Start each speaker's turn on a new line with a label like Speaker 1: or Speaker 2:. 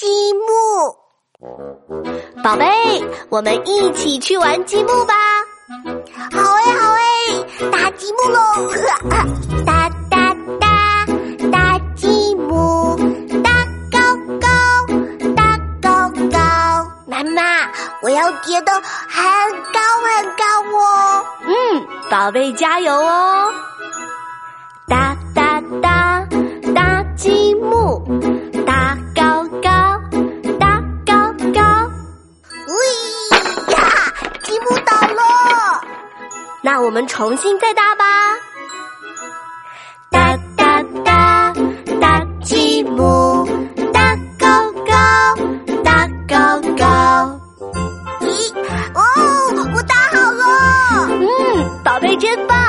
Speaker 1: 积木。
Speaker 2: 宝贝，我们一起去玩积木吧！
Speaker 1: 好哎，好哎，打积木喽！打打打，打积木，打高高，打高高。妈妈，我要叠的很高很高哦！
Speaker 2: 嗯，宝贝加油哦！那我们重新再搭吧。搭搭搭搭积木。搭高高搭高高。
Speaker 1: 咦哦我搭好了。
Speaker 2: 嗯宝贝真棒。